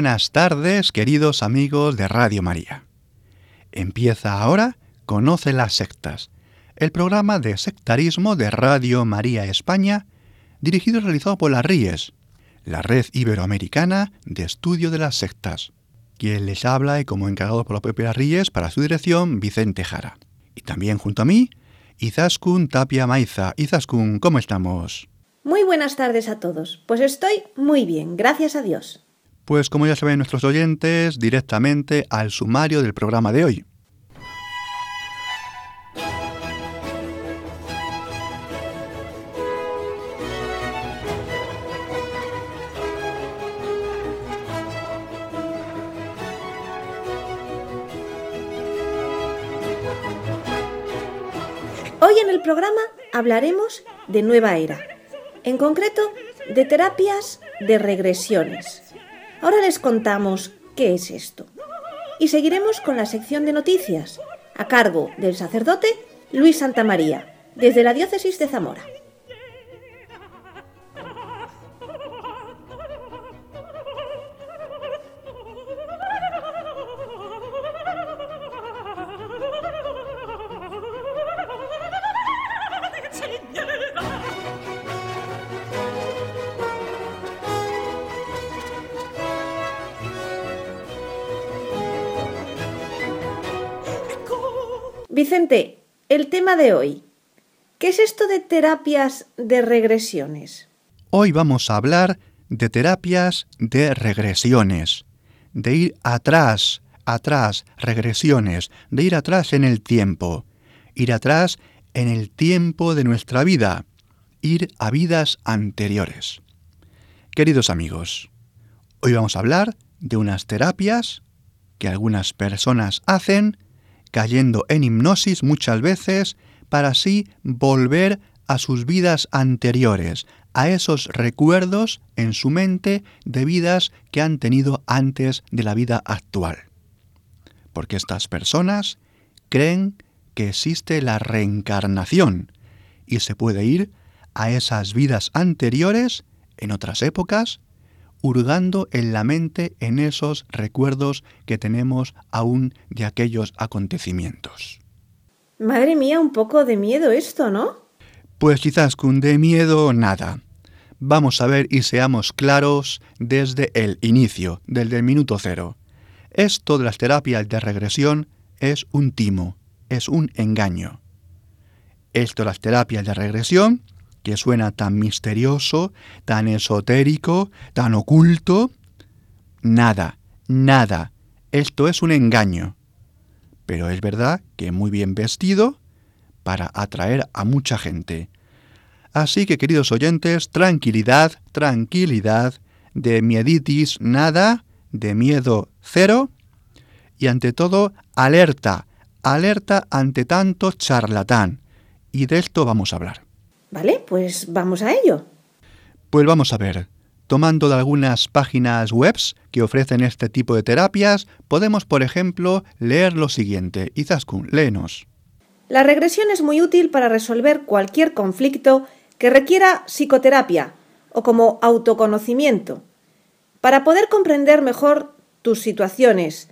Buenas tardes, queridos amigos de Radio María. Empieza ahora Conoce las sectas, el programa de sectarismo de Radio María España, dirigido y realizado por la RIES, la Red Iberoamericana de Estudio de las Sectas. Quien les habla y como encargado por la propia RIES para su dirección, Vicente Jara. Y también junto a mí, Izaskun Tapia Maiza. Izaskun, ¿cómo estamos? Muy buenas tardes a todos. Pues estoy muy bien, gracias a Dios. Pues como ya saben nuestros oyentes, directamente al sumario del programa de hoy. Hoy en el programa hablaremos de nueva era, en concreto de terapias de regresiones. Ahora les contamos qué es esto. Y seguiremos con la sección de noticias, a cargo del sacerdote Luis Santamaría, desde la diócesis de Zamora. Vicente, el tema de hoy. ¿Qué es esto de terapias de regresiones? Hoy vamos a hablar de terapias de regresiones, de ir atrás, atrás, regresiones, de ir atrás en el tiempo, ir atrás en el tiempo de nuestra vida, ir a vidas anteriores. Queridos amigos, hoy vamos a hablar de unas terapias que algunas personas hacen cayendo en hipnosis muchas veces para así volver a sus vidas anteriores, a esos recuerdos en su mente de vidas que han tenido antes de la vida actual. Porque estas personas creen que existe la reencarnación y se puede ir a esas vidas anteriores en otras épocas hurgando en la mente en esos recuerdos que tenemos aún de aquellos acontecimientos. Madre mía, un poco de miedo esto, ¿no? Pues quizás con de miedo nada. Vamos a ver y seamos claros desde el inicio, desde el minuto cero. Esto de las terapias de regresión es un timo, es un engaño. Esto de las terapias de regresión que suena tan misterioso, tan esotérico, tan oculto. Nada, nada. Esto es un engaño. Pero es verdad que muy bien vestido para atraer a mucha gente. Así que, queridos oyentes, tranquilidad, tranquilidad, de mieditis nada, de miedo cero, y ante todo, alerta, alerta ante tanto charlatán. Y de esto vamos a hablar. Vale, pues vamos a ello. Pues vamos a ver. Tomando de algunas páginas webs que ofrecen este tipo de terapias, podemos, por ejemplo, leer lo siguiente. Izaskun, léenos. La regresión es muy útil para resolver cualquier conflicto que requiera psicoterapia o como autoconocimiento, para poder comprender mejor tus situaciones,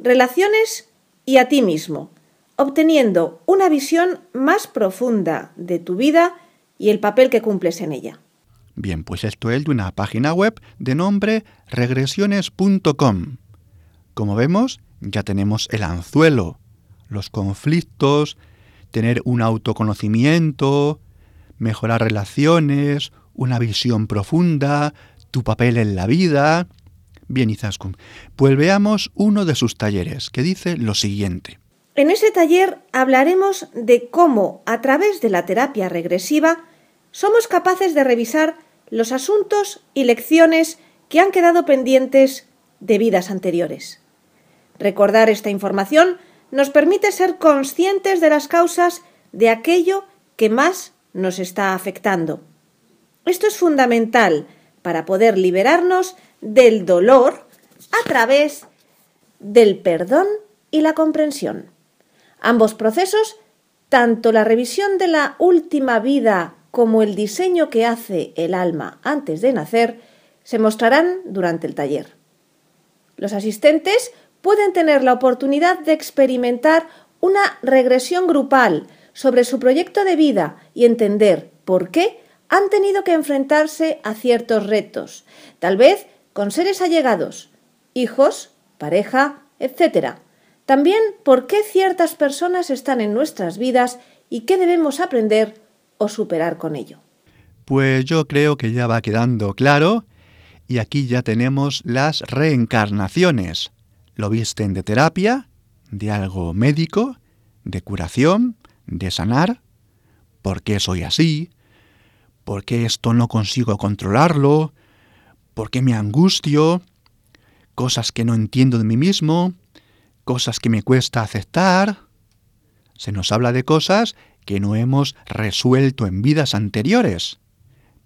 relaciones y a ti mismo, obteniendo una visión más profunda de tu vida y el papel que cumples en ella. Bien, pues esto es de una página web de nombre regresiones.com. Como vemos, ya tenemos el anzuelo, los conflictos, tener un autoconocimiento, mejorar relaciones, una visión profunda, tu papel en la vida. Bien, Izaskun, pues veamos uno de sus talleres, que dice lo siguiente. En ese taller hablaremos de cómo, a través de la terapia regresiva, somos capaces de revisar los asuntos y lecciones que han quedado pendientes de vidas anteriores. Recordar esta información nos permite ser conscientes de las causas de aquello que más nos está afectando. Esto es fundamental para poder liberarnos del dolor a través del perdón y la comprensión. Ambos procesos, tanto la revisión de la última vida como el diseño que hace el alma antes de nacer, se mostrarán durante el taller. Los asistentes pueden tener la oportunidad de experimentar una regresión grupal sobre su proyecto de vida y entender por qué han tenido que enfrentarse a ciertos retos, tal vez con seres allegados, hijos, pareja, etc. También por qué ciertas personas están en nuestras vidas y qué debemos aprender o superar con ello. Pues yo creo que ya va quedando claro y aquí ya tenemos las reencarnaciones. Lo visten de terapia, de algo médico, de curación, de sanar. ¿Por qué soy así? ¿Por qué esto no consigo controlarlo? ¿Por qué me angustio? Cosas que no entiendo de mí mismo, cosas que me cuesta aceptar. Se nos habla de cosas que no hemos resuelto en vidas anteriores.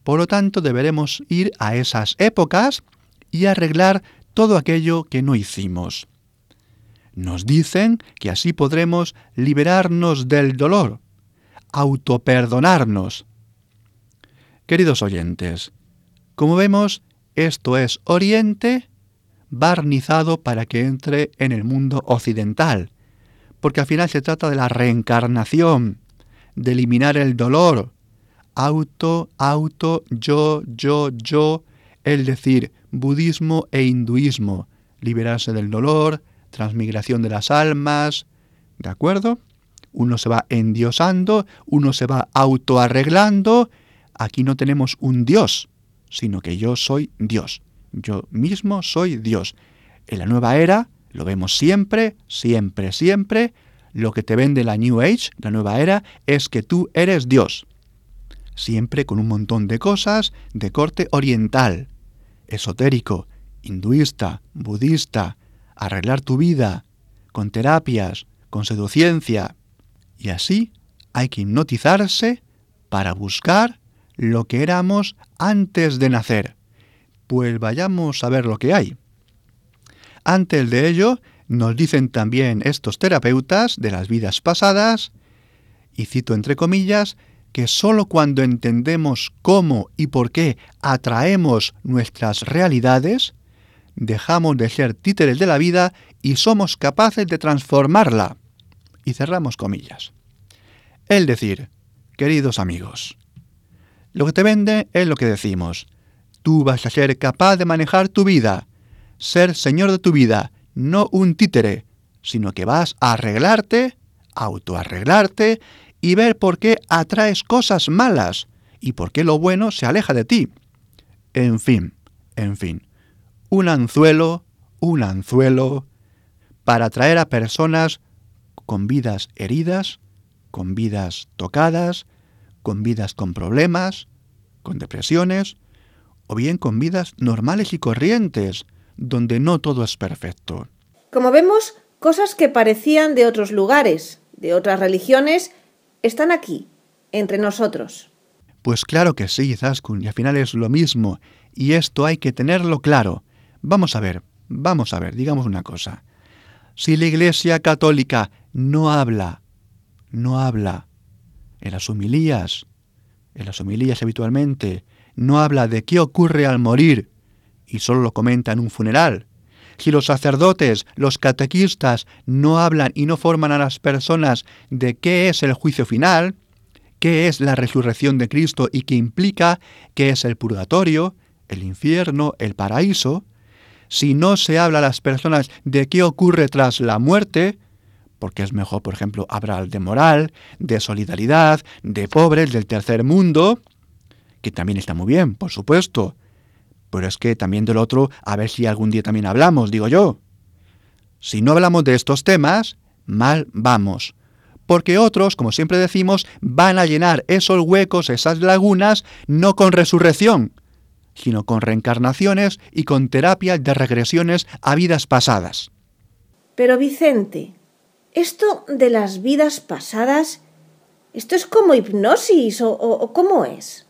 Por lo tanto, deberemos ir a esas épocas y arreglar todo aquello que no hicimos. Nos dicen que así podremos liberarnos del dolor, autoperdonarnos. Queridos oyentes, como vemos, esto es Oriente barnizado para que entre en el mundo occidental, porque al final se trata de la reencarnación, de eliminar el dolor, auto, auto, yo, yo, yo, es decir, budismo e hinduismo, liberarse del dolor, transmigración de las almas, ¿de acuerdo? Uno se va endiosando, uno se va autoarreglando. Aquí no tenemos un Dios, sino que yo soy Dios. Yo mismo soy Dios. En la nueva era lo vemos siempre, siempre, siempre. Lo que te vende la New Age, la nueva era, es que tú eres Dios siempre con un montón de cosas de corte oriental, esotérico, hinduista, budista, arreglar tu vida, con terapias, con seduciencia. Y así hay que hipnotizarse para buscar lo que éramos antes de nacer. Pues vayamos a ver lo que hay. Antes de ello, nos dicen también estos terapeutas de las vidas pasadas, y cito entre comillas, que sólo cuando entendemos cómo y por qué atraemos nuestras realidades, dejamos de ser títeres de la vida y somos capaces de transformarla. Y cerramos comillas. Es decir, queridos amigos, lo que te vende es lo que decimos. Tú vas a ser capaz de manejar tu vida, ser señor de tu vida, no un títere, sino que vas a arreglarte, autoarreglarte y ver por qué atraes cosas malas y por qué lo bueno se aleja de ti. En fin, en fin, un anzuelo, un anzuelo para atraer a personas con vidas heridas, con vidas tocadas, con vidas con problemas, con depresiones, o bien con vidas normales y corrientes, donde no todo es perfecto. Como vemos, cosas que parecían de otros lugares, de otras religiones, están aquí, entre nosotros. Pues claro que sí, Zaskun, y al final es lo mismo, y esto hay que tenerlo claro. Vamos a ver, vamos a ver, digamos una cosa. Si la Iglesia Católica no habla, no habla en las humilías, en las humilías habitualmente, no habla de qué ocurre al morir, y solo lo comenta en un funeral, si los sacerdotes, los catequistas, no hablan y no forman a las personas de qué es el juicio final, qué es la resurrección de Cristo y qué implica, qué es el purgatorio, el infierno, el paraíso, si no se habla a las personas de qué ocurre tras la muerte, porque es mejor, por ejemplo, hablar de moral, de solidaridad, de pobres, del tercer mundo, que también está muy bien, por supuesto, pero es que también del otro, a ver si algún día también hablamos, digo yo. Si no hablamos de estos temas, mal vamos. Porque otros, como siempre decimos, van a llenar esos huecos, esas lagunas, no con resurrección, sino con reencarnaciones y con terapias de regresiones a vidas pasadas. Pero Vicente, esto de las vidas pasadas, ¿esto es como hipnosis o, cómo es?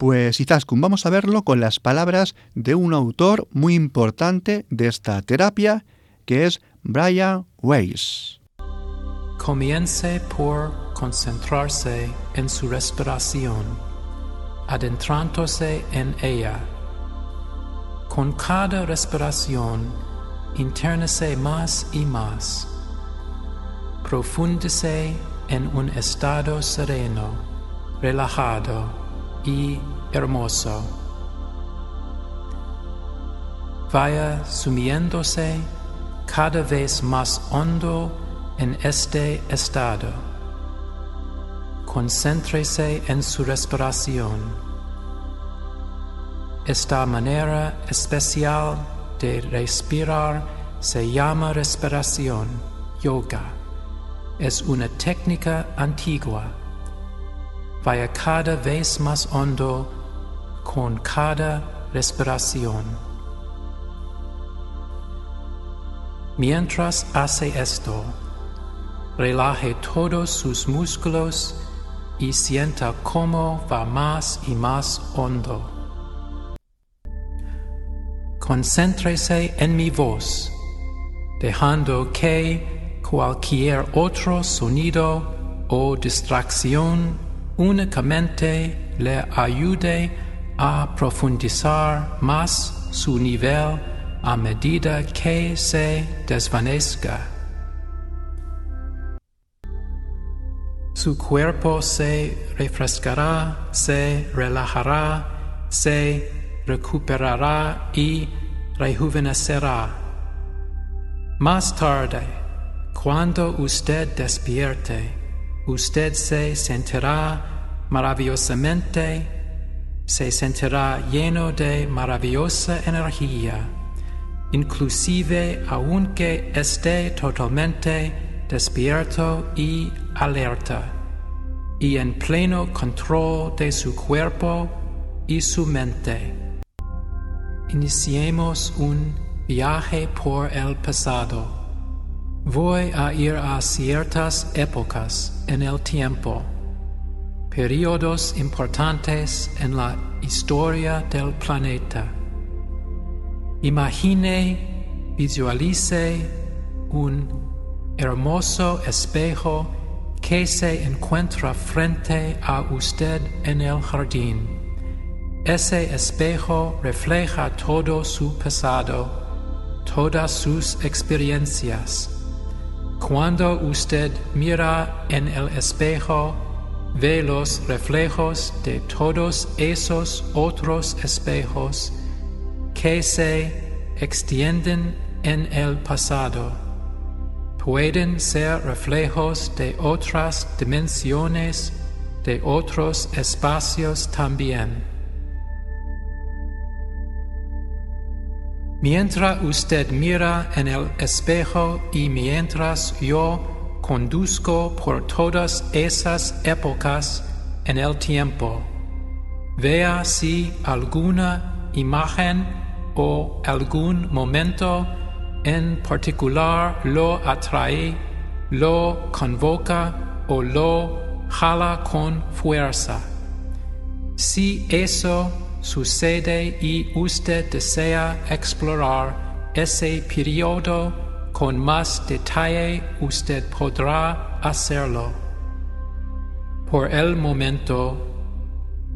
Pues Izaskun, vamos a verlo con las palabras de un autor muy importante de esta terapia, que es Brian Weiss. Comience por concentrarse en su respiración, adentrándose en ella. Con cada respiración, internese más y más. Profúndese en un estado sereno, relajado y hermoso. Vaya sumiéndose cada vez más hondo en este estado. Concéntrese en su respiración. Esta manera especial de respirar se llama respiración, yoga. Es una técnica antigua. Vaya cada vez más hondo con cada respiración. Mientras hace esto, relaje todos sus músculos y sienta cómo va más y más hondo. Concéntrese en mi voz, dejando que cualquier otro sonido o distracción únicamente le ayude a profundizar más su nivel a medida que se desvanezca. Su cuerpo se refrescará, se relajará, se recuperará y rejuvenecerá. Más tarde, cuando usted despierte, usted se sentirá maravillosamente, se sentirá lleno de maravillosa energía, inclusive aunque esté totalmente despierto y alerta, y en pleno control de su cuerpo y su mente. Iniciemos un viaje por el pasado. Voy a ir a ciertas épocas en el tiempo, periodos importantes en la historia del planeta. Imagine, visualice un hermoso espejo que se encuentra frente a usted en el jardín. Ese espejo refleja todo su pasado, todas sus experiencias. Cuando usted mira en el espejo, ve los reflejos de todos esos otros espejos que se extienden en el pasado pueden ser reflejos de otras dimensiones, de otros espacios también. Mientras usted mira en el espejo y mientras yo conduzco por todas esas épocas en el tiempo, vea si alguna imagen o algún momento en particular lo atrae, lo convoca o lo jala con fuerza. Si eso sucede y usted desea explorar ese periodo con más detalle, usted podrá hacerlo. Por el momento,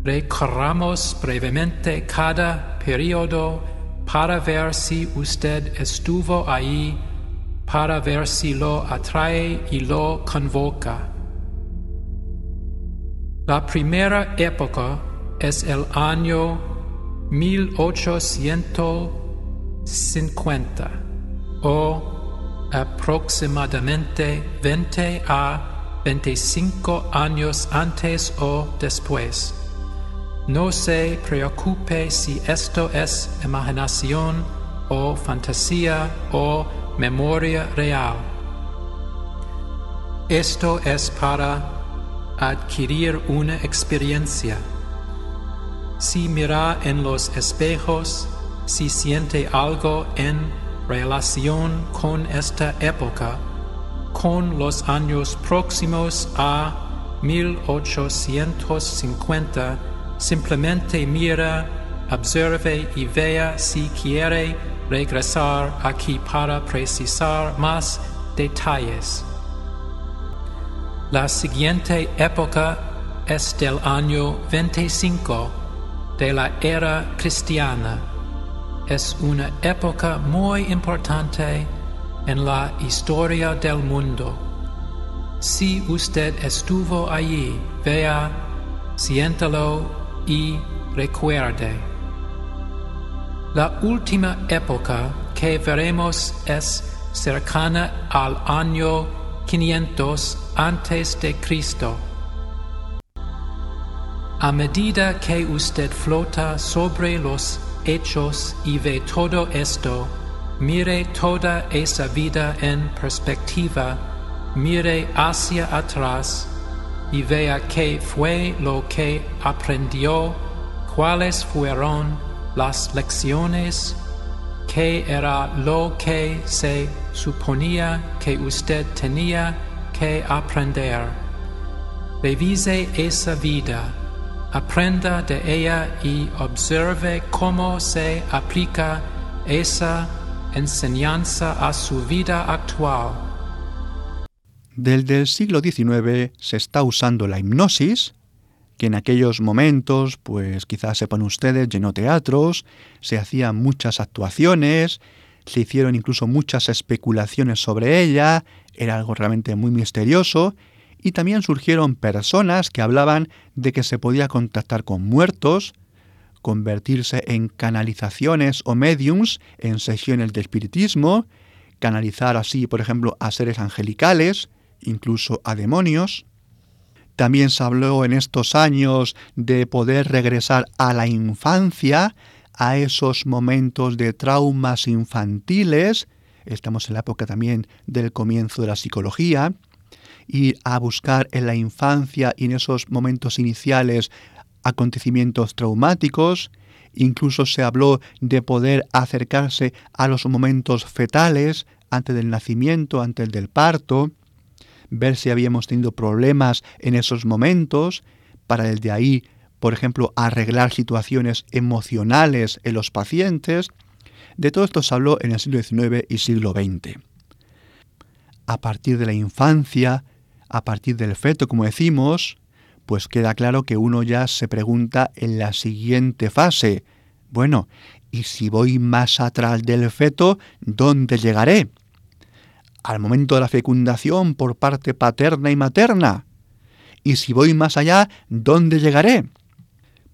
recorramos brevemente cada periodo para ver si usted estuvo ahí, para ver si lo atrae y lo convoca. La primera época es el año 1850 o aproximadamente 20 a 25 años antes o después. No se preocupe si esto es imaginación o fantasía o memoria real. Esto es para adquirir una experiencia. Si mira en los espejos, si siente algo en relación con esta época, con los años próximos a 1850, simplemente mira, observe y vea si quiere regresar aquí para precisar más detalles. La siguiente época es del año 25 de la era cristiana. Es una época muy importante en la historia del mundo. Si usted estuvo allí, vea, siéntelo y recuerde. La última época que veremos es cercana al año 500 antes de Cristo. A medida que usted flota sobre los hechos y ve todo esto, mire toda esa vida en perspectiva, mire hacia atrás y vea qué fue lo que aprendió, cuáles fueron las lecciones, qué era lo que se suponía que usted tenía que aprender. Revise esa vida, aprenda de ella y observe cómo se aplica esa enseñanza a su vida actual. Desde el siglo XIX se está usando la hipnosis, que en aquellos momentos, pues quizás sepan ustedes, llenó teatros, se hacían muchas actuaciones, se hicieron incluso muchas especulaciones sobre ella, era algo realmente muy misterioso, y también surgieron personas que hablaban de que se podía contactar con muertos, convertirse en canalizaciones o mediums en sesiones de espiritismo, canalizar así, por ejemplo, a seres angelicales, incluso a demonios. También se habló en estos años de poder regresar a la infancia, a esos momentos de traumas infantiles, estamos en la época también del comienzo de la psicología, y a buscar en la infancia y en esos momentos iniciales acontecimientos traumáticos, incluso se habló de poder acercarse a los momentos fetales antes del nacimiento, antes del parto, ver si habíamos tenido problemas en esos momentos, para desde ahí por ejemplo, arreglar situaciones emocionales en los pacientes. De todo esto se habló en el siglo XIX y siglo XX. A partir de la infancia, a partir del feto, como decimos, pues queda claro que uno ya se pregunta en la siguiente fase, bueno, ¿y si voy más atrás del feto, dónde llegaré? Al momento de la fecundación por parte paterna y materna. ¿Y si voy más allá, dónde llegaré?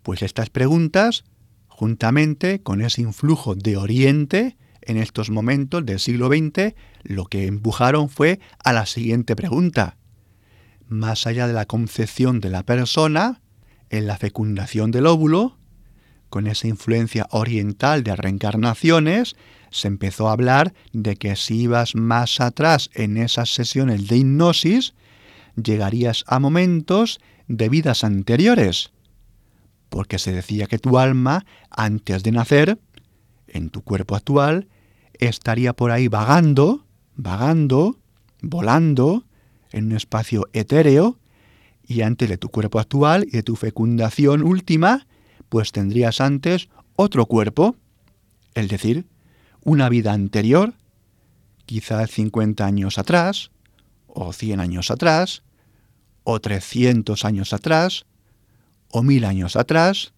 Pues estas preguntas, juntamente con ese influjo de Oriente, en estos momentos del siglo XX, lo que empujaron fue a la siguiente pregunta. Más allá de la concepción de la persona, en la fecundación del óvulo, con esa influencia oriental de reencarnaciones, se empezó a hablar de que si ibas más atrás en esas sesiones de hipnosis, llegarías a momentos de vidas anteriores porque se decía que tu alma, antes de nacer, en tu cuerpo actual, estaría por ahí vagando, vagando, volando, en un espacio etéreo, y antes de tu cuerpo actual y de tu fecundación última, pues tendrías antes otro cuerpo, es decir, una vida anterior, quizás 50 años atrás, o 100 años atrás, o 300 años atrás, o mil años atrás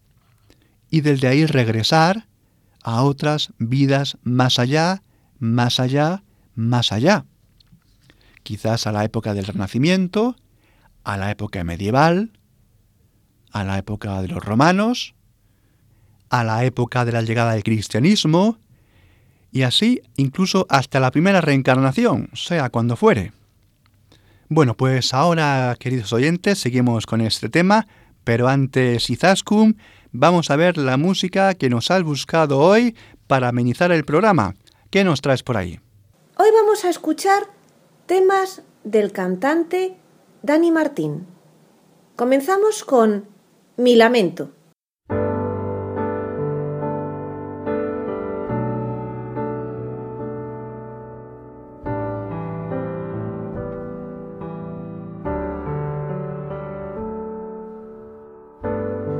y desde ahí regresar a otras vidas más allá, más allá, más allá. Quizás a la época del Renacimiento, a la época medieval, a la época de los romanos, a la época de la llegada del cristianismo, y así incluso hasta la primera reencarnación, sea cuando fuere. Bueno, pues ahora, queridos oyentes, seguimos con este tema pero antes, Izaskun, vamos a ver la música que nos has buscado hoy para amenizar el programa. ¿Qué nos traes por ahí? Hoy vamos a escuchar temas del cantante Dani Martín. Comenzamos con Mi lamento.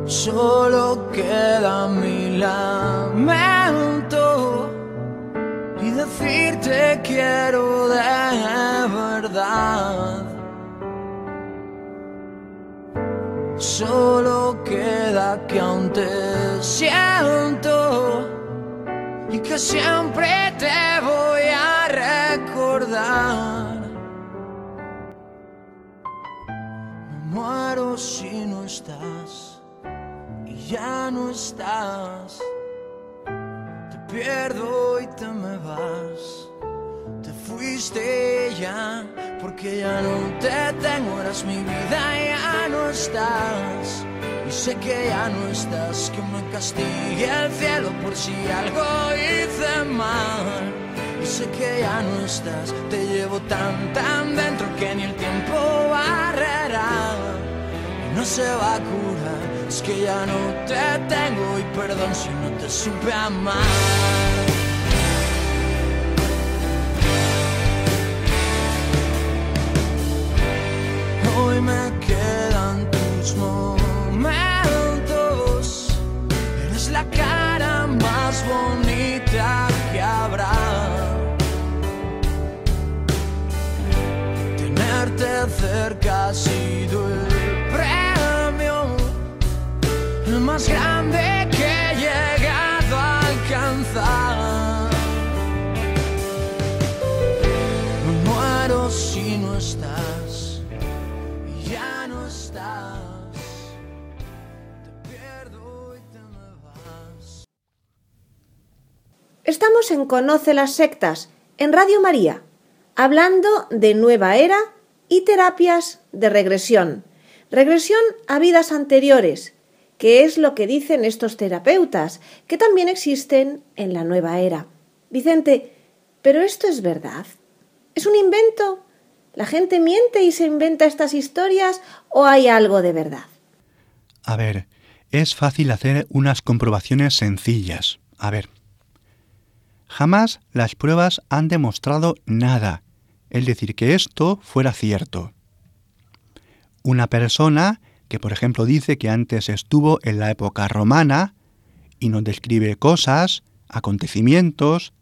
Solo queda mi lamento y decirte quiero dejar Solo queda que aún te siento y que siempre te voy a recordar. Me muero si no estás y ya no estás. Te pierdo y te me vas. Te fuiste ya porque ya no te tengo, eras mi vida, ya no estás. Y sé que ya no estás, que me castigue el cielo por si algo hice mal. Y sé que ya no estás, te llevo tan, tan dentro que ni el tiempo barrerá. Y no se va a curar, es que ya no te tengo y perdón si no te supe amar. Cerca ha sido el premio, el más grande que he llegado a alcanzar. Me muero si no estás ya no estás. Te pierdo y te me vas. Estamos en Conoce las sectas, en Radio María, hablando de nueva era y terapias de regresión. Regresión a vidas anteriores, que es lo que dicen estos terapeutas, que también existen en la nueva era. Vicente, ¿pero esto es verdad? ¿Es un invento? ¿La gente miente y se inventa estas historias o hay algo de verdad? A ver, es fácil hacer unas comprobaciones sencillas. A ver. Jamás las pruebas han demostrado nada, es decir, que esto fuera cierto. Una persona que, por ejemplo, dice que antes estuvo en la época romana y nos describe cosas, acontecimientos,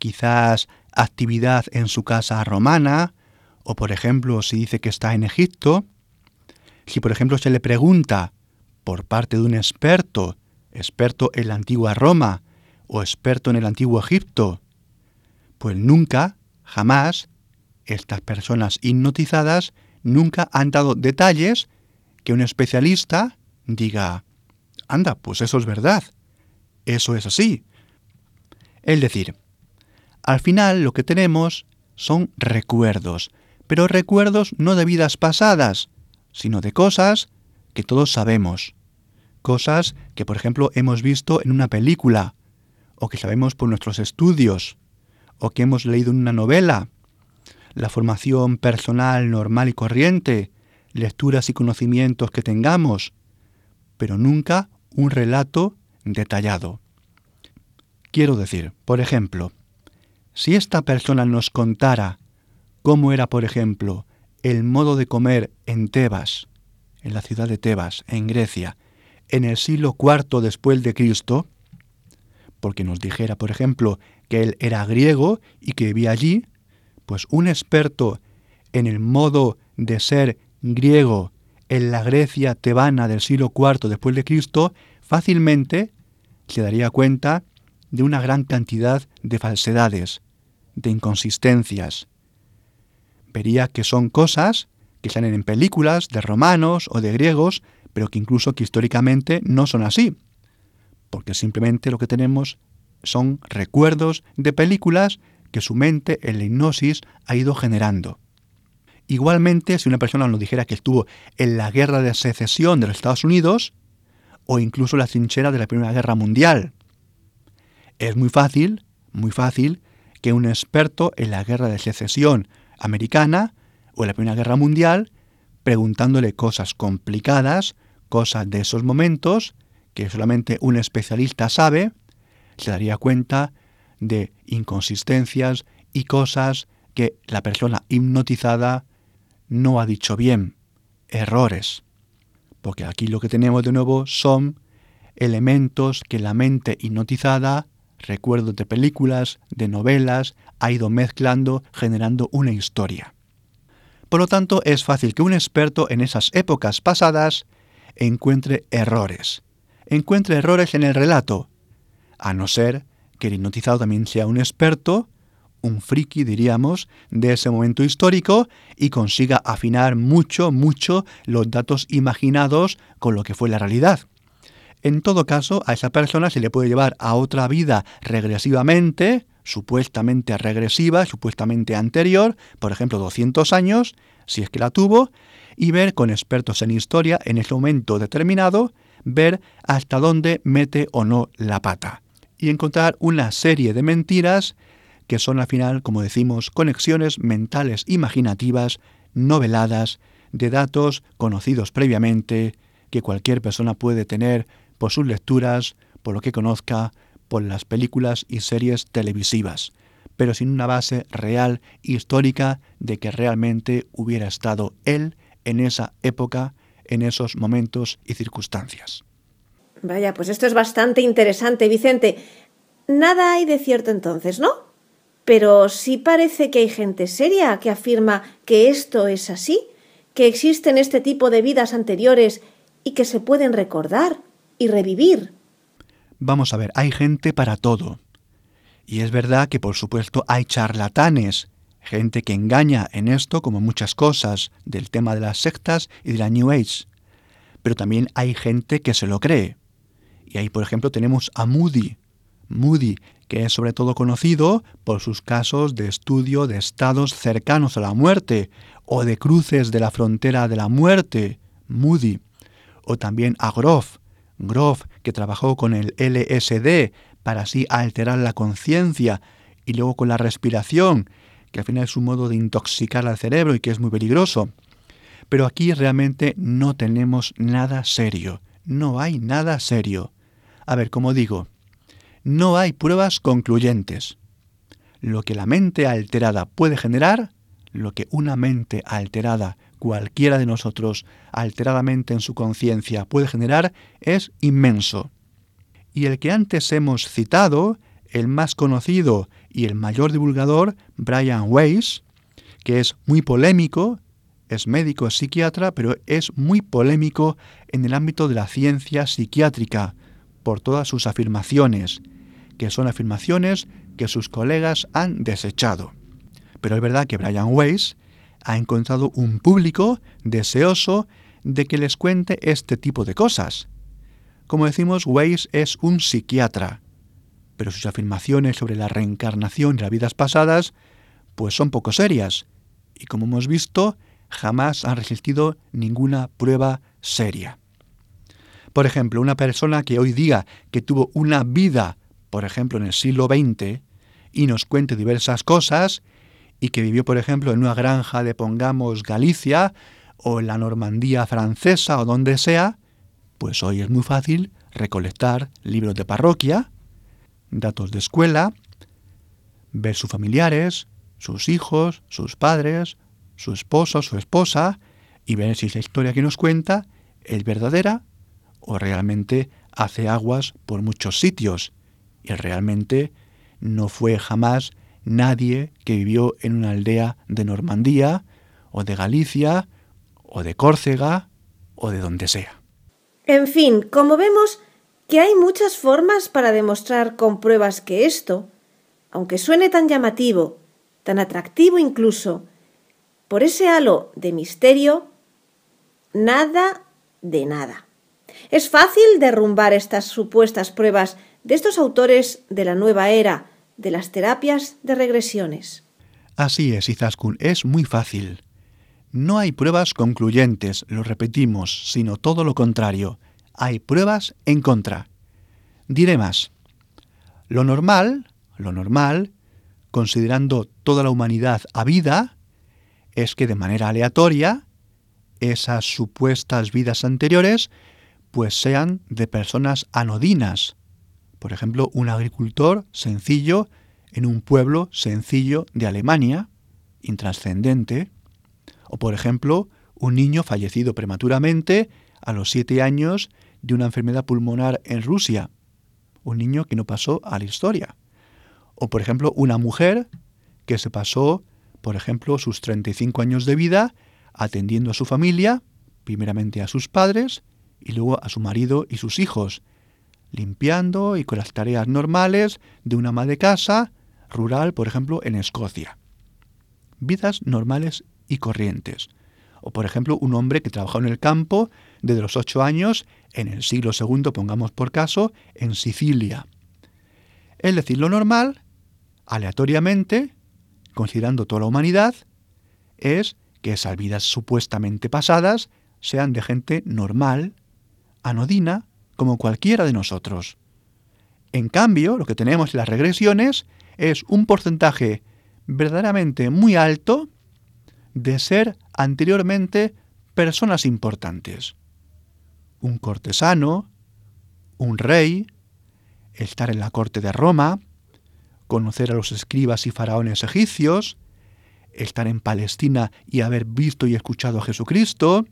quizás actividad en su casa romana, o por ejemplo, si dice que está en Egipto, si por ejemplo se le pregunta por parte de un experto, experto en la antigua Roma o experto en el antiguo Egipto, pues nunca, jamás, estas personas hipnotizadas nunca han dado detalles que un especialista diga, anda, pues eso es verdad, eso es así. Es decir, al final lo que tenemos son recuerdos, pero recuerdos no de vidas pasadas, sino de cosas que todos sabemos, cosas que por ejemplo hemos visto en una película, o que sabemos por nuestros estudios, o que hemos leído en una novela, la formación personal normal y corriente, lecturas y conocimientos que tengamos, pero nunca un relato detallado. Quiero decir, por ejemplo, si esta persona nos contara cómo era, por ejemplo, el modo de comer en Tebas, en la ciudad de Tebas, en Grecia, en el siglo IV después de Cristo, porque nos dijera, por ejemplo, que él era griego y que vivía allí, pues un experto en el modo de ser griego en la Grecia tebana del siglo IV después de Cristo, fácilmente se daría cuenta de una gran cantidad de falsedades, de inconsistencias. Vería que son cosas que salen en películas de romanos o de griegos, pero que incluso que históricamente no son así, porque simplemente lo que tenemos son recuerdos de películas que su mente en la hipnosis ha ido generando. Igualmente, si una persona nos dijera que estuvo en la guerra de secesión de los Estados Unidos, o incluso la trinchera de la Primera Guerra Mundial, es muy fácil, muy fácil, que un experto en la guerra de secesión americana o en la Primera Guerra Mundial, preguntándole cosas complicadas, cosas de esos momentos, que solamente un especialista sabe, se daría cuenta de inconsistencias y cosas que la persona hipnotizada no ha dicho bien, errores. porque aquí lo que tenemos de nuevo son elementos que la mente hipnotizada, recuerdos de películas, de novelas, ha ido mezclando, generando una historia. Por lo tanto, es fácil que un experto en esas épocas pasadas encuentre errores, encuentre errores en el relato, a no ser que el hipnotizado también sea un experto, un friki diríamos, de ese momento histórico y consiga afinar mucho, mucho los datos imaginados con lo que fue la realidad. En todo caso, a esa persona se le puede llevar a otra vida regresivamente, supuestamente regresiva, supuestamente anterior, por ejemplo 200 años, si es que la tuvo, y ver con expertos en historia en ese momento determinado, ver hasta dónde mete o no la pata. Y encontrar una serie de mentiras que son al final, como decimos, conexiones mentales imaginativas, noveladas, de datos conocidos previamente, que cualquier persona puede tener por sus lecturas, por lo que conozca, por las películas y series televisivas, pero sin una base real histórica de que realmente hubiera estado él en esa época, en esos momentos y circunstancias. Vaya, pues esto es bastante interesante, Vicente. Nada hay de cierto entonces, ¿no? Pero sí parece que hay gente seria que afirma que esto es así, que existen este tipo de vidas anteriores y que se pueden recordar y revivir. Vamos a ver, hay gente para todo. Y es verdad que por supuesto hay charlatanes, gente que engaña en esto como muchas cosas del tema de las sectas y de la New Age. Pero también hay gente que se lo cree. Y ahí, por ejemplo, tenemos a Moody. Moody, que es sobre todo conocido por sus casos de estudio de estados cercanos a la muerte o de cruces de la frontera de la muerte. Moody. O también a Groff, Groff, que trabajó con el LSD para así alterar la conciencia, y luego con la respiración, que al final es un modo de intoxicar al cerebro y que es muy peligroso. Pero aquí realmente no tenemos nada serio, no hay nada serio. A ver, como digo, no hay pruebas concluyentes. Lo que la mente alterada puede generar, lo que una mente alterada cualquiera de nosotros alteradamente en su conciencia puede generar es inmenso. Y el que antes hemos citado, el más conocido y el mayor divulgador, Brian Weiss, que es muy polémico, es médico, psiquiatra, pero es muy polémico en el ámbito de la ciencia psiquiátrica por todas sus afirmaciones, que son afirmaciones que sus colegas han desechado. Pero es verdad que Brian Weiss ha encontrado un público deseoso de que les cuente este tipo de cosas. Como decimos, Weiss es un psiquiatra, pero sus afirmaciones sobre la reencarnación y las vidas pasadas pues son poco serias y como hemos visto jamás han resistido ninguna prueba seria. Por ejemplo, una persona que hoy diga que tuvo una vida, por ejemplo, en el siglo XX, y nos cuente diversas cosas, y que vivió, por ejemplo, en una granja de, pongamos, Galicia o en la Normandía francesa o donde sea, pues hoy es muy fácil recolectar libros de parroquia, datos de escuela, ver sus familiares, sus hijos, sus padres, su esposo, su esposa, y ver si esa historia que nos cuenta es verdadera o realmente hace aguas por muchos sitios y realmente no fue jamás nadie que vivió en una aldea de Normandía o de Galicia o de Córcega o de donde sea. En fin, como vemos que hay muchas formas para demostrar con pruebas que esto, aunque suene tan llamativo, tan atractivo incluso, por ese halo de misterio, nada de nada. Es fácil derrumbar estas supuestas pruebas de estos autores de la nueva era, de las terapias de regresiones. Así es, Izaskun, es muy fácil. No hay pruebas concluyentes, lo repetimos, sino todo lo contrario. Hay pruebas en contra. Diré más. Lo normal, lo normal, considerando toda la humanidad a vida, es que de manera aleatoria esas supuestas vidas anteriores pues sean de personas anodinas, por ejemplo, un agricultor sencillo en un pueblo sencillo de Alemania, intrascendente, o por ejemplo, un niño fallecido prematuramente a los siete años de una enfermedad pulmonar en Rusia. Un niño que no pasó a la historia. O, por ejemplo, una mujer que se pasó, por ejemplo, sus 35 años de vida atendiendo a su familia, primeramente a sus padres y luego a su marido y sus hijos, limpiando y con las tareas normales de una ama de casa rural, por ejemplo, en Escocia. Vidas normales y corrientes. O, por ejemplo, un hombre que trabajó en el campo desde los ocho años, en el siglo II, pongamos por caso, en Sicilia. Es decir, lo normal, aleatoriamente, considerando toda la humanidad, es que esas vidas supuestamente pasadas sean de gente normal, anodina, como cualquiera de nosotros. En cambio, lo que tenemos en las regresiones es un porcentaje verdaderamente muy alto de ser anteriormente personas importantes. Un cortesano, un rey, estar en la corte de Roma, conocer a los escribas y faraones egipcios, estar en Palestina y haber visto y escuchado a Jesucristo,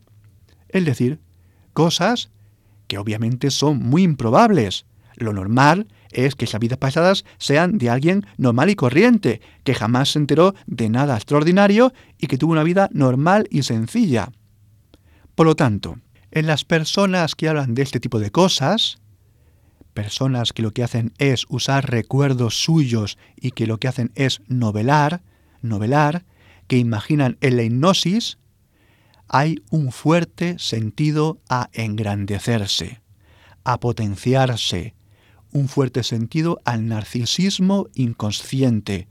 es decir, cosas que obviamente son muy improbables. Lo normal es que esas vidas pasadas sean de alguien normal y corriente, que jamás se enteró de nada extraordinario y que tuvo una vida normal y sencilla. Por lo tanto, en las personas que hablan de este tipo de cosas, personas que lo que hacen es usar recuerdos suyos y que lo que hacen es novelar, novelar, que imaginan en la hipnosis, hay un fuerte sentido a engrandecerse, a potenciarse, un fuerte sentido al narcisismo inconsciente,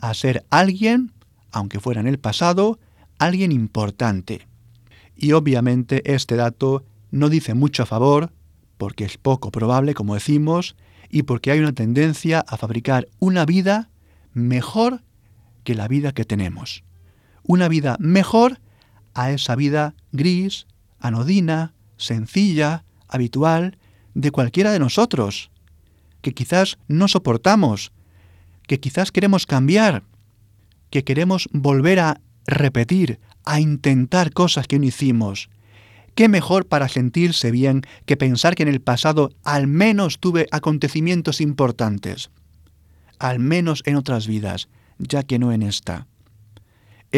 a ser alguien, aunque fuera en el pasado, alguien importante. Y obviamente este dato no dice mucho a favor, porque es poco probable, como decimos, y porque hay una tendencia a fabricar una vida mejor que la vida que tenemos una vida mejor a esa vida gris, anodina, sencilla, habitual, de cualquiera de nosotros, que quizás no soportamos, que quizás queremos cambiar, que queremos volver a repetir, a intentar cosas que no hicimos. ¿Qué mejor para sentirse bien que pensar que en el pasado al menos tuve acontecimientos importantes? Al menos en otras vidas, ya que no en esta.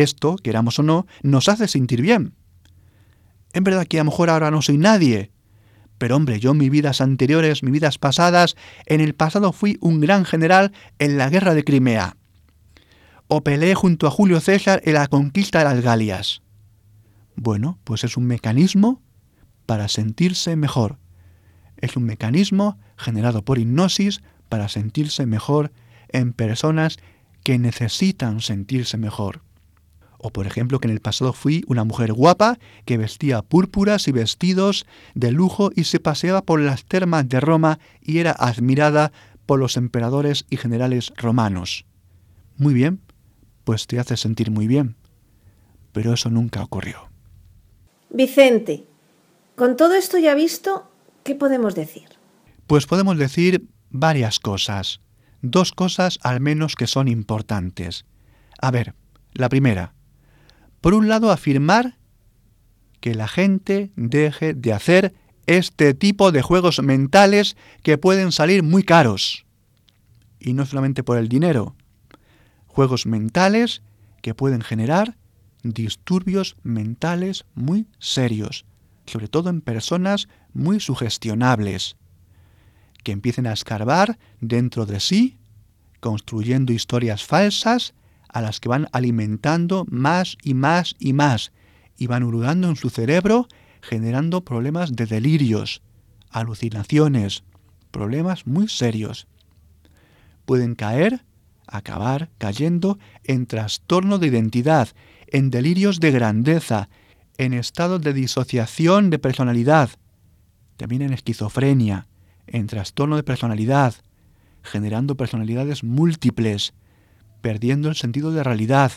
Esto, queramos o no, nos hace sentir bien. En verdad que a lo mejor ahora no soy nadie, pero hombre, yo mis vidas anteriores, mis vidas pasadas, en el pasado fui un gran general en la guerra de Crimea. O peleé junto a Julio César en la conquista de las Galias. Bueno, pues es un mecanismo para sentirse mejor. Es un mecanismo generado por hipnosis para sentirse mejor en personas que necesitan sentirse mejor. O por ejemplo que en el pasado fui una mujer guapa que vestía púrpuras y vestidos de lujo y se paseaba por las termas de Roma y era admirada por los emperadores y generales romanos. Muy bien, pues te hace sentir muy bien. Pero eso nunca ocurrió. Vicente, con todo esto ya visto, ¿qué podemos decir? Pues podemos decir varias cosas. Dos cosas al menos que son importantes. A ver, la primera, por un lado, afirmar que la gente deje de hacer este tipo de juegos mentales que pueden salir muy caros. Y no solamente por el dinero. Juegos mentales que pueden generar disturbios mentales muy serios, sobre todo en personas muy sugestionables, que empiecen a escarbar dentro de sí, construyendo historias falsas a las que van alimentando más y más y más y van hurgando en su cerebro generando problemas de delirios, alucinaciones, problemas muy serios. Pueden caer, acabar cayendo en trastorno de identidad, en delirios de grandeza, en estado de disociación de personalidad, también en esquizofrenia, en trastorno de personalidad, generando personalidades múltiples, perdiendo el sentido de realidad.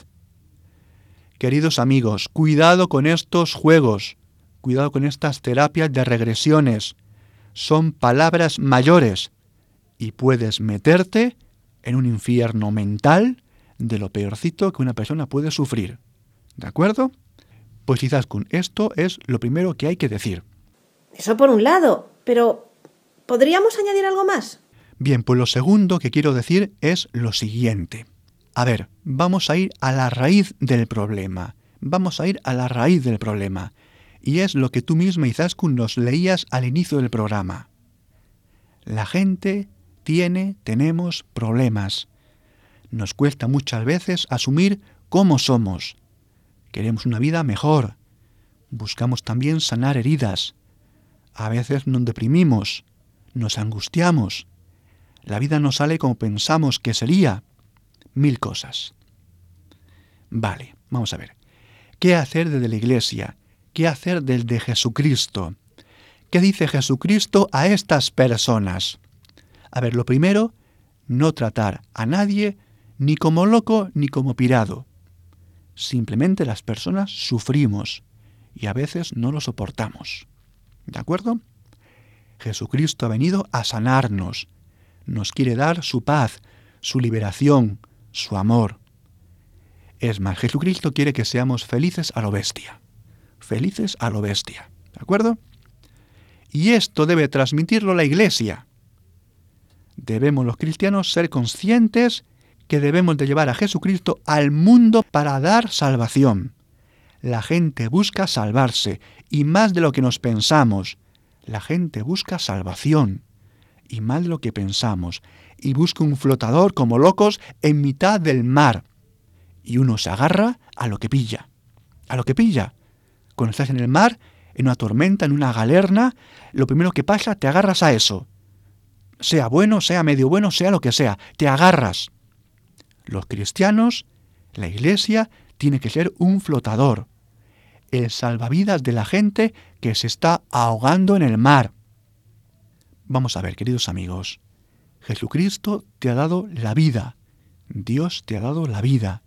Queridos amigos, cuidado con estos juegos, cuidado con estas terapias de regresiones. Son palabras mayores y puedes meterte en un infierno mental de lo peorcito que una persona puede sufrir. ¿De acuerdo? Pues quizás con esto es lo primero que hay que decir. Eso por un lado, pero ¿podríamos añadir algo más? Bien, pues lo segundo que quiero decir es lo siguiente. A ver, vamos a ir a la raíz del problema. Vamos a ir a la raíz del problema. Y es lo que tú misma, Izaskun, nos leías al inicio del programa. La gente tiene, tenemos problemas. Nos cuesta muchas veces asumir cómo somos. Queremos una vida mejor. Buscamos también sanar heridas. A veces nos deprimimos, nos angustiamos. La vida no sale como pensamos que sería. Mil cosas. Vale, vamos a ver. ¿Qué hacer desde la iglesia? ¿Qué hacer desde Jesucristo? ¿Qué dice Jesucristo a estas personas? A ver, lo primero, no tratar a nadie ni como loco ni como pirado. Simplemente las personas sufrimos y a veces no lo soportamos. ¿De acuerdo? Jesucristo ha venido a sanarnos. Nos quiere dar su paz, su liberación, su amor. Es más, Jesucristo quiere que seamos felices a lo bestia. Felices a lo bestia. ¿De acuerdo? Y esto debe transmitirlo la Iglesia debemos los cristianos ser conscientes que debemos de llevar a Jesucristo al mundo para dar salvación. La gente busca salvarse, y más de lo que nos pensamos. La gente busca salvación, y más lo que pensamos, y busca un flotador como locos en mitad del mar. Y uno se agarra a lo que pilla. A lo que pilla. Cuando estás en el mar, en una tormenta, en una galerna, lo primero que pasa, te agarras a eso sea bueno, sea medio bueno, sea lo que sea, te agarras. Los cristianos, la iglesia, tiene que ser un flotador, el salvavidas de la gente que se está ahogando en el mar. Vamos a ver, queridos amigos, Jesucristo te ha dado la vida, Dios te ha dado la vida,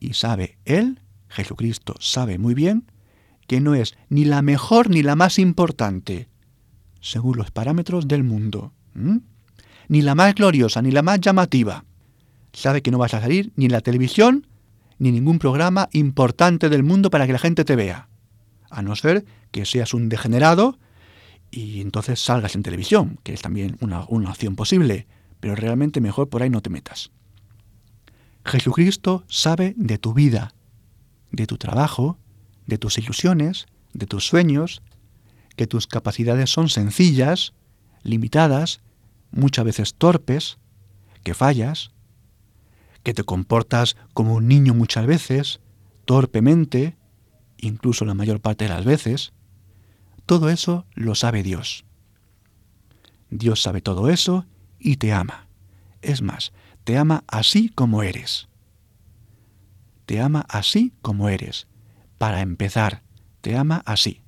y sabe Él, Jesucristo sabe muy bien, que no es ni la mejor ni la más importante, según los parámetros del mundo. Ni la más gloriosa, ni la más llamativa. Sabe que no vas a salir ni en la televisión, ni en ningún programa importante del mundo para que la gente te vea. A no ser que seas un degenerado y entonces salgas en televisión, que es también una, una opción posible, pero realmente mejor por ahí no te metas. Jesucristo sabe de tu vida, de tu trabajo, de tus ilusiones, de tus sueños, que tus capacidades son sencillas, limitadas, muchas veces torpes, que fallas, que te comportas como un niño muchas veces, torpemente, incluso la mayor parte de las veces. Todo eso lo sabe Dios. Dios sabe todo eso y te ama. Es más, te ama así como eres. Te ama así como eres. Para empezar, te ama así.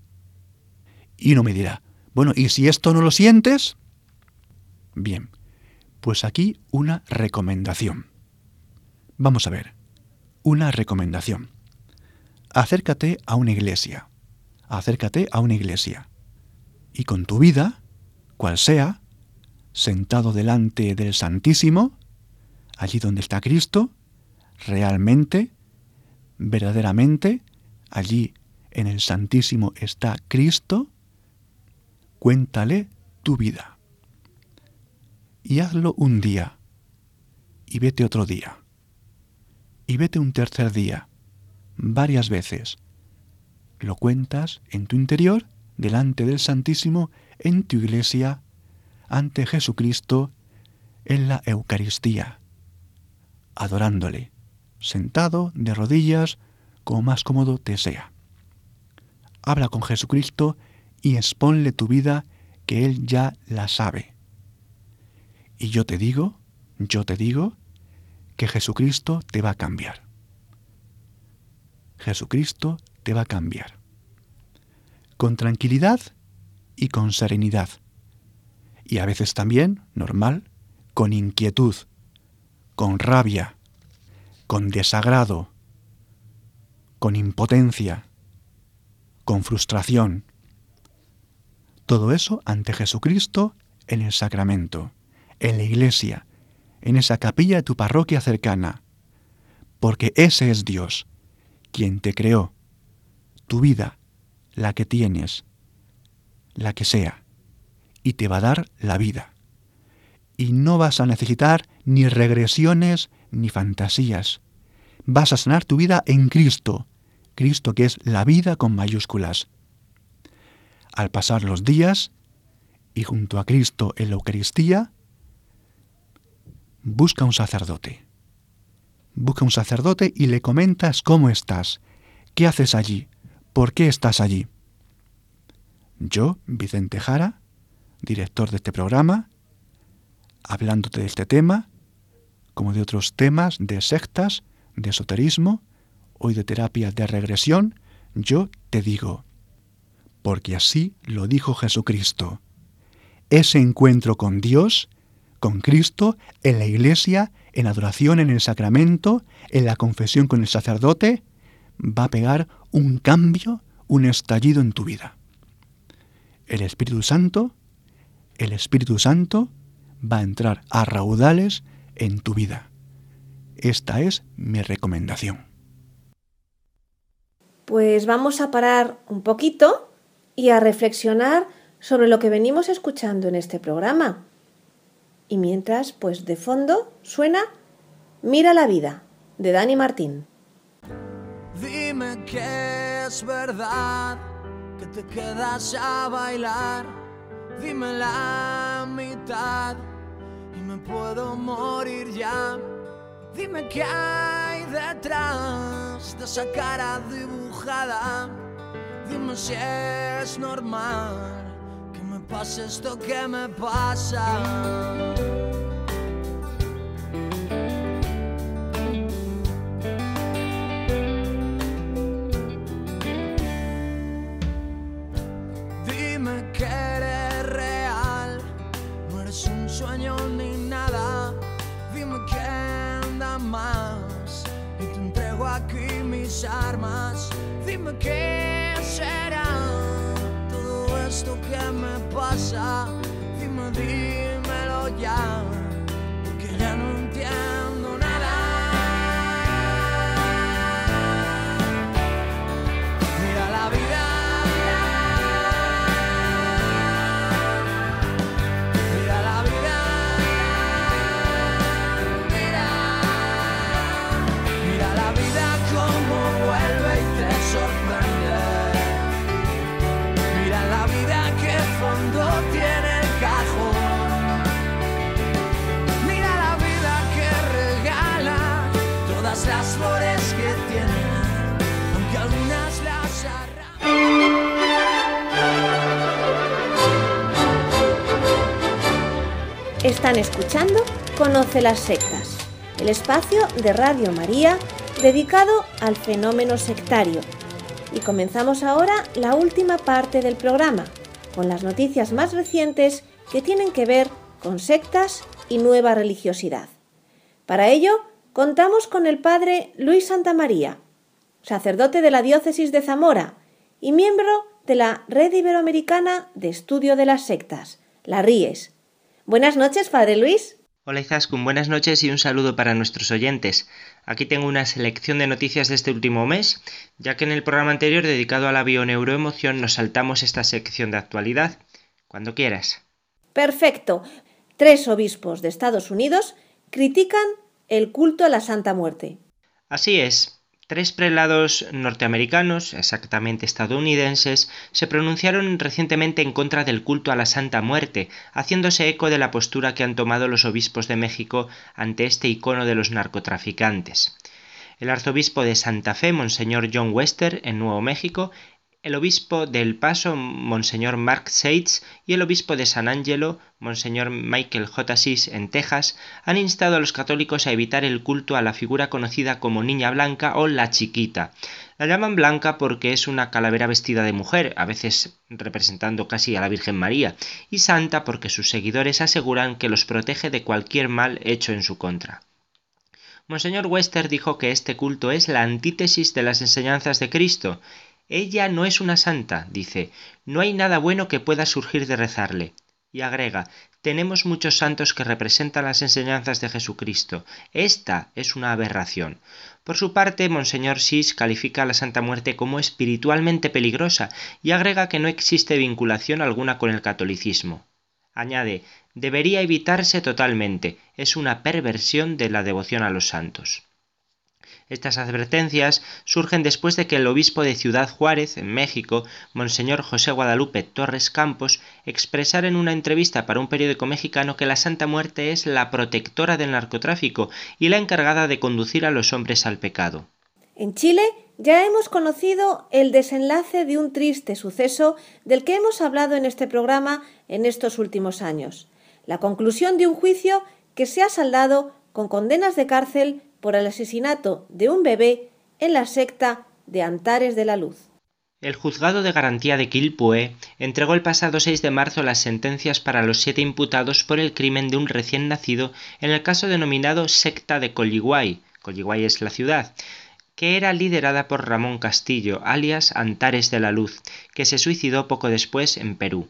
Y no me dirá, bueno, ¿y si esto no lo sientes? Bien, pues aquí una recomendación. Vamos a ver, una recomendación. Acércate a una iglesia, acércate a una iglesia, y con tu vida, cual sea, sentado delante del Santísimo, allí donde está Cristo, realmente, verdaderamente, allí en el Santísimo está Cristo, cuéntale tu vida. Y hazlo un día, y vete otro día, y vete un tercer día, varias veces. Lo cuentas en tu interior, delante del Santísimo, en tu iglesia, ante Jesucristo, en la Eucaristía, adorándole, sentado de rodillas, como más cómodo te sea. Habla con Jesucristo y exponle tu vida que Él ya la sabe. Y yo te digo, yo te digo, que Jesucristo te va a cambiar. Jesucristo te va a cambiar. Con tranquilidad y con serenidad. Y a veces también, normal, con inquietud, con rabia, con desagrado, con impotencia, con frustración, todo eso ante Jesucristo en el sacramento, en la iglesia, en esa capilla de tu parroquia cercana, porque ese es Dios, quien te creó, tu vida, la que tienes, la que sea, y te va a dar la vida. Y no vas a necesitar ni regresiones ni fantasías. Vas a sanar tu vida en Cristo, Cristo que es la vida con mayúsculas. Al pasar los días, y junto a Cristo en la Eucaristía, busca un sacerdote. Busca un sacerdote y le comentas cómo estás, qué haces allí, por qué estás allí. Yo, Vicente Jara, director de este programa, hablándote de este tema, como de otros temas de sectas, de esoterismo, hoy de terapia de regresión, yo te digo, porque así lo dijo Jesucristo. Ese encuentro con Dios, con Cristo, en la iglesia, en adoración en el sacramento, en la confesión con el sacerdote, va a pegar un cambio, un estallido en tu vida. El Espíritu Santo, el Espíritu Santo va a entrar a raudales en tu vida. Esta es mi recomendación. Pues vamos a parar un poquito y a reflexionar sobre lo que venimos escuchando en este programa. Y mientras, pues de fondo suena Mira la vida, de Dani Martín. Dime que es verdad que te quedas a bailar. Dime la mitad y me puedo morir ya. Dime qué hay detrás de esa cara dibujada. Dime si es normal que me pase esto que me pasa. Conoce las sectas, el espacio de Radio María dedicado al fenómeno sectario. Y comenzamos ahora la última parte del programa, con las noticias más recientes que tienen que ver con sectas y nueva religiosidad. Para ello, contamos con el padre Luis Santamaría, sacerdote de la diócesis de Zamora y miembro de la Red Iberoamericana de Estudio de las Sectas, la RIES. Buenas noches, padre Luis. Hola Izaskun, buenas noches y un saludo para nuestros oyentes. Aquí tengo una selección de noticias de este último mes, ya que en el programa anterior dedicado a la bioneuroemoción nos saltamos esta sección de actualidad. Cuando quieras. Perfecto. Tres obispos de Estados Unidos critican el culto a la Santa Muerte. Así es, tres prelados norteamericanos, exactamente estadounidenses, se pronunciaron recientemente en contra del culto a la Santa Muerte, haciéndose eco de la postura que han tomado los obispos de México ante este icono de los narcotraficantes. El arzobispo de Santa Fe, Monseñor John Wester, en Nuevo México, el obispo de El Paso, Monseñor Mark Seitz, y el obispo de San Angelo, Monseñor Michael J. Sis, en Texas, han instado a los católicos a evitar el culto a la figura conocida como Niña Blanca o la Chiquita. La llaman blanca porque es una calavera vestida de mujer, a veces representando casi a la Virgen María, y santa porque sus seguidores aseguran que los protege de cualquier mal hecho en su contra. Monseñor Wester dijo que este culto es la antítesis de las enseñanzas de Cristo, ella no es una santa, dice, no hay nada bueno que pueda surgir de rezarle. Y agrega, tenemos muchos santos que representan las enseñanzas de Jesucristo. Esta es una aberración. Por su parte, Monseñor Sis califica a la Santa Muerte como espiritualmente peligrosa y agrega que no existe vinculación alguna con el catolicismo. Añade, debería evitarse totalmente, es una perversión de la devoción a los santos. Estas advertencias surgen después de que el obispo de Ciudad Juárez, en México, Monseñor José Guadalupe Torres Campos, expresara en una entrevista para un periódico mexicano que la Santa Muerte es la protectora del narcotráfico y la encargada de conducir a los hombres al pecado. En Chile ya hemos conocido el desenlace de un triste suceso del que hemos hablado en este programa en estos últimos años, la conclusión de un juicio que se ha saldado con condenas de cárcel por el asesinato de un bebé en la secta de Antares de la Luz. El juzgado de garantía de Quilpue entregó el pasado 6 de marzo las sentencias para los siete imputados por el crimen de un recién nacido en el caso denominado secta de Coliguay, Coliguay es la ciudad, que era liderada por Ramón Castillo, alias Antares de la Luz, que se suicidó poco después en Perú.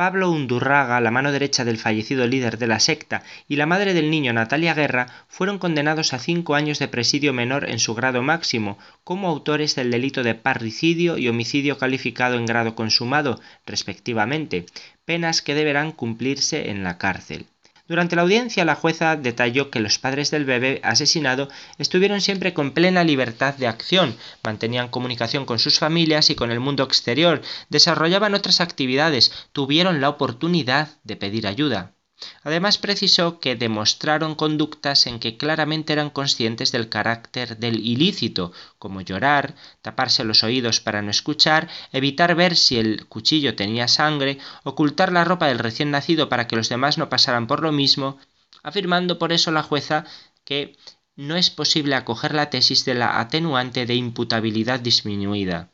Pablo Undurraga, la mano derecha del fallecido líder de la secta, y la madre del niño Natalia Guerra fueron condenados a cinco años de presidio menor en su grado máximo, como autores del delito de parricidio y homicidio calificado en grado consumado, respectivamente, penas que deberán cumplirse en la cárcel. Durante la audiencia la jueza detalló que los padres del bebé asesinado estuvieron siempre con plena libertad de acción, mantenían comunicación con sus familias y con el mundo exterior, desarrollaban otras actividades, tuvieron la oportunidad de pedir ayuda. Además precisó que demostraron conductas en que claramente eran conscientes del carácter del ilícito, como llorar, taparse los oídos para no escuchar, evitar ver si el cuchillo tenía sangre, ocultar la ropa del recién nacido para que los demás no pasaran por lo mismo, afirmando por eso la jueza que no es posible acoger la tesis de la atenuante de imputabilidad disminuida.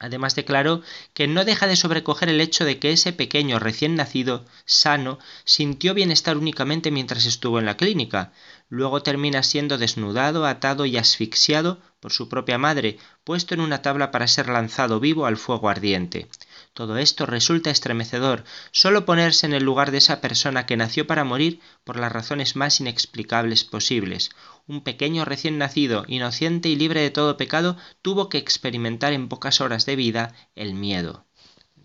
Además declaró que no deja de sobrecoger el hecho de que ese pequeño recién nacido, sano, sintió bienestar únicamente mientras estuvo en la clínica. Luego termina siendo desnudado, atado y asfixiado por su propia madre, puesto en una tabla para ser lanzado vivo al fuego ardiente. Todo esto resulta estremecedor. Solo ponerse en el lugar de esa persona que nació para morir por las razones más inexplicables posibles. Un pequeño recién nacido, inocente y libre de todo pecado, tuvo que experimentar en pocas horas de vida el miedo.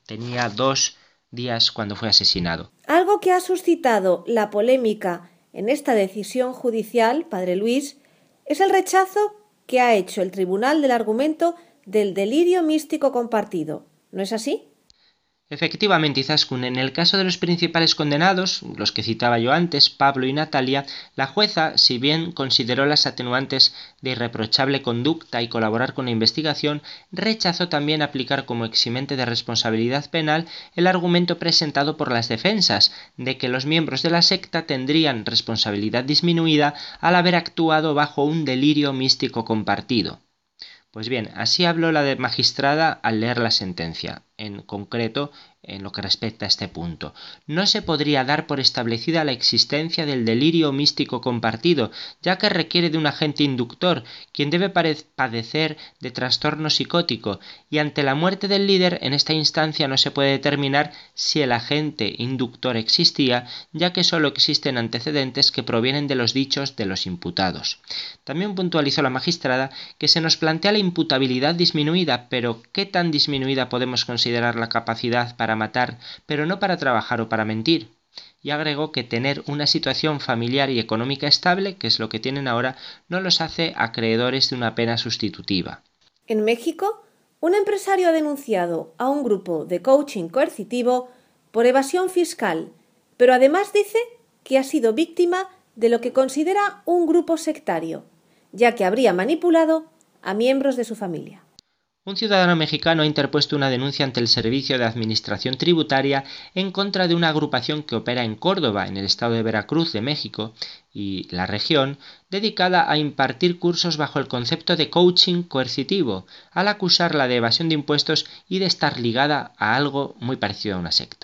Tenía dos días cuando fue asesinado. Algo que ha suscitado la polémica en esta decisión judicial, Padre Luis, es el rechazo que ha hecho el tribunal del argumento del delirio místico compartido. ¿No es así? Efectivamente, Izaskun, en el caso de los principales condenados, los que citaba yo antes, Pablo y Natalia, la jueza, si bien consideró las atenuantes de irreprochable conducta y colaborar con la investigación, rechazó también aplicar como eximente de responsabilidad penal el argumento presentado por las defensas de que los miembros de la secta tendrían responsabilidad disminuida al haber actuado bajo un delirio místico compartido. Pues bien, así habló la magistrada al leer la sentencia, en concreto en lo que respecta a este punto. No se podría dar por establecida la existencia del delirio místico compartido, ya que requiere de un agente inductor, quien debe padecer de trastorno psicótico, y ante la muerte del líder en esta instancia no se puede determinar si el agente inductor existía, ya que sólo existen antecedentes que provienen de los dichos de los imputados. También puntualizó la magistrada que se nos plantea la imputabilidad disminuida, pero ¿qué tan disminuida podemos considerar la capacidad para matar, pero no para trabajar o para mentir. Y agregó que tener una situación familiar y económica estable, que es lo que tienen ahora, no los hace acreedores de una pena sustitutiva. En México, un empresario ha denunciado a un grupo de coaching coercitivo por evasión fiscal, pero además dice que ha sido víctima de lo que considera un grupo sectario, ya que habría manipulado a miembros de su familia. Un ciudadano mexicano ha interpuesto una denuncia ante el Servicio de Administración Tributaria en contra de una agrupación que opera en Córdoba, en el estado de Veracruz de México y la región, dedicada a impartir cursos bajo el concepto de coaching coercitivo, al acusarla de evasión de impuestos y de estar ligada a algo muy parecido a una secta.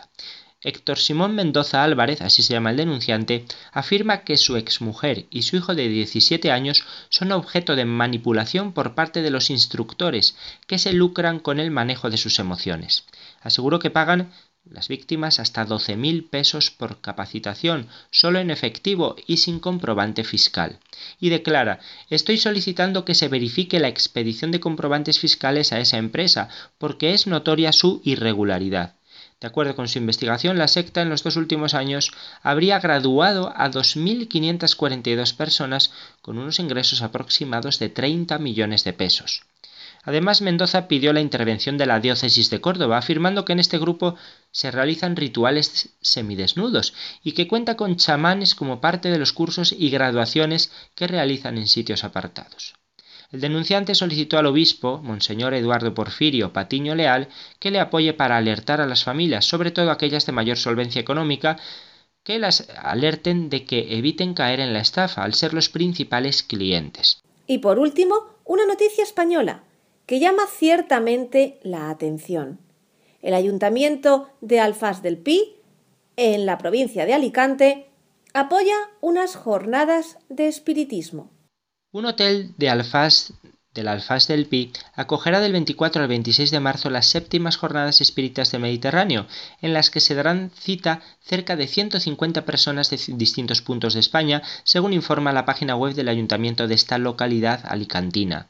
Héctor Simón Mendoza Álvarez, así se llama el denunciante, afirma que su exmujer y su hijo de 17 años son objeto de manipulación por parte de los instructores, que se lucran con el manejo de sus emociones. Aseguró que pagan las víctimas hasta 12.000 pesos por capacitación, solo en efectivo y sin comprobante fiscal. Y declara, estoy solicitando que se verifique la expedición de comprobantes fiscales a esa empresa, porque es notoria su irregularidad. De acuerdo con su investigación, la secta en los dos últimos años habría graduado a 2.542 personas con unos ingresos aproximados de 30 millones de pesos. Además, Mendoza pidió la intervención de la diócesis de Córdoba, afirmando que en este grupo se realizan rituales semidesnudos y que cuenta con chamanes como parte de los cursos y graduaciones que realizan en sitios apartados. El denunciante solicitó al obispo, Monseñor Eduardo Porfirio Patiño Leal, que le apoye para alertar a las familias, sobre todo aquellas de mayor solvencia económica, que las alerten de que eviten caer en la estafa al ser los principales clientes. Y por último, una noticia española que llama ciertamente la atención. El ayuntamiento de Alfaz del Pi, en la provincia de Alicante, apoya unas jornadas de espiritismo. Un hotel de Alfaz del Alfaz del Pi acogerá del 24 al 26 de marzo las séptimas jornadas espíritas del Mediterráneo, en las que se darán cita cerca de 150 personas de distintos puntos de España, según informa la página web del ayuntamiento de esta localidad alicantina.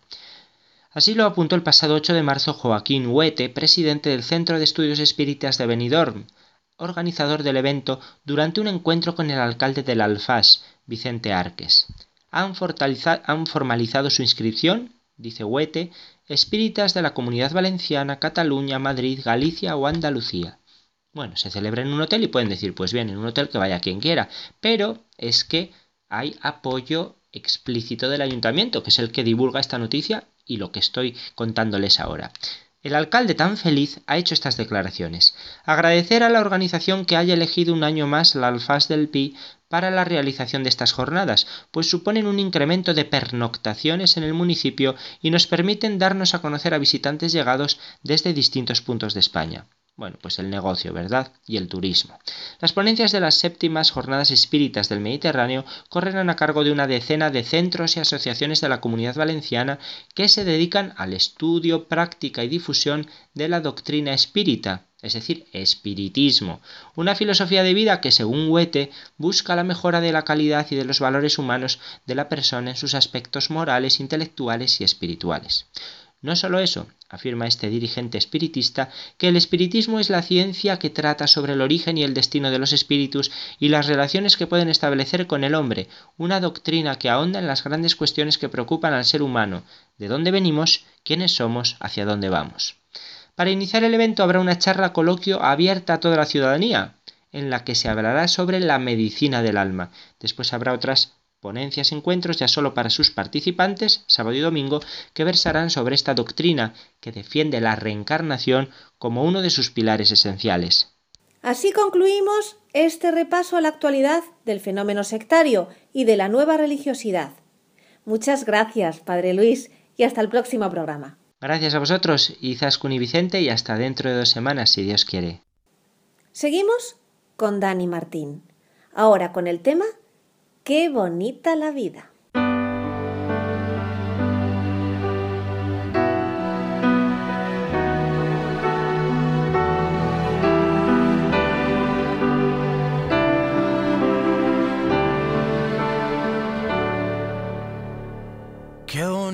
Así lo apuntó el pasado 8 de marzo Joaquín Huete, presidente del Centro de Estudios Espíritas de Benidorm, organizador del evento, durante un encuentro con el alcalde del Alfaz, Vicente Arques han, formalizado su inscripción, dice Huete, espíritas de la Comunidad Valenciana, Cataluña, Madrid, Galicia o Andalucía. Bueno, se celebra en un hotel y pueden decir, pues bien, en un hotel que vaya quien quiera, pero es que hay apoyo explícito del ayuntamiento, que es el que divulga esta noticia y lo que estoy contándoles ahora. El alcalde tan feliz ha hecho estas declaraciones. Agradecer a la organización que haya elegido un año más la Alfaz del Pi para la realización de estas jornadas, pues suponen un incremento de pernoctaciones en el municipio y nos permiten darnos a conocer a visitantes llegados desde distintos puntos de España. Bueno, pues el negocio, ¿verdad? Y el turismo. Las ponencias de las séptimas jornadas espíritas del Mediterráneo correrán a cargo de una decena de centros y asociaciones de la comunidad valenciana que se dedican al estudio, práctica y difusión de la doctrina espírita, es decir, espiritismo, una filosofía de vida que, según Huete, busca la mejora de la calidad y de los valores humanos de la persona en sus aspectos morales, intelectuales y espirituales. No solo eso, afirma este dirigente espiritista, que el espiritismo es la ciencia que trata sobre el origen y el destino de los espíritus y las relaciones que pueden establecer con el hombre, una doctrina que ahonda en las grandes cuestiones que preocupan al ser humano, de dónde venimos, quiénes somos, hacia dónde vamos. Para iniciar el evento habrá una charla coloquio abierta a toda la ciudadanía, en la que se hablará sobre la medicina del alma. Después habrá otras ponencias, encuentros ya solo para sus participantes, sábado y domingo, que versarán sobre esta doctrina que defiende la reencarnación como uno de sus pilares esenciales. Así concluimos este repaso a la actualidad del fenómeno sectario y de la nueva religiosidad. Muchas gracias, Padre Luis, y hasta el próximo programa. Gracias a vosotros, Izaskun y Vicente, y hasta dentro de dos semanas, si Dios quiere. Seguimos con Dani Martín. Ahora con el tema Qué bonita la vida.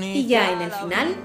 Y ya en el final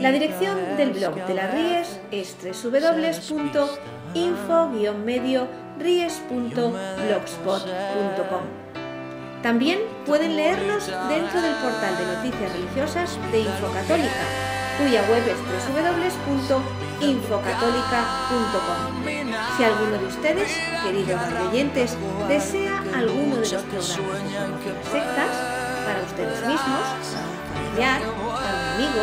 La dirección del blog de la Ries es www.info-medio-ries.blogspot.com. También pueden leernos dentro del portal de noticias religiosas de Infocatólica, cuya web es www.infocatólica.com. Si alguno de ustedes, queridos oyentes, desea alguno de los programas de sectas para ustedes mismos, para un familiar, para un amigo,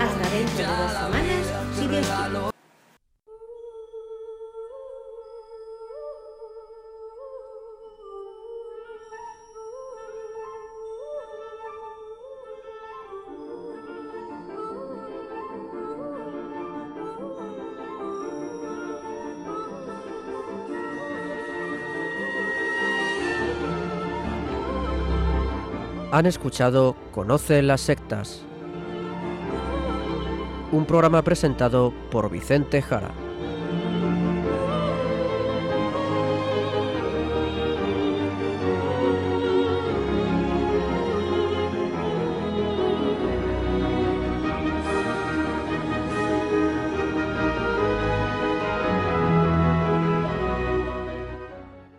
Hasta dentro de dos semanas, si Dios quiere. Han escuchado Conoce las sectas, un programa presentado por Vicente Jara.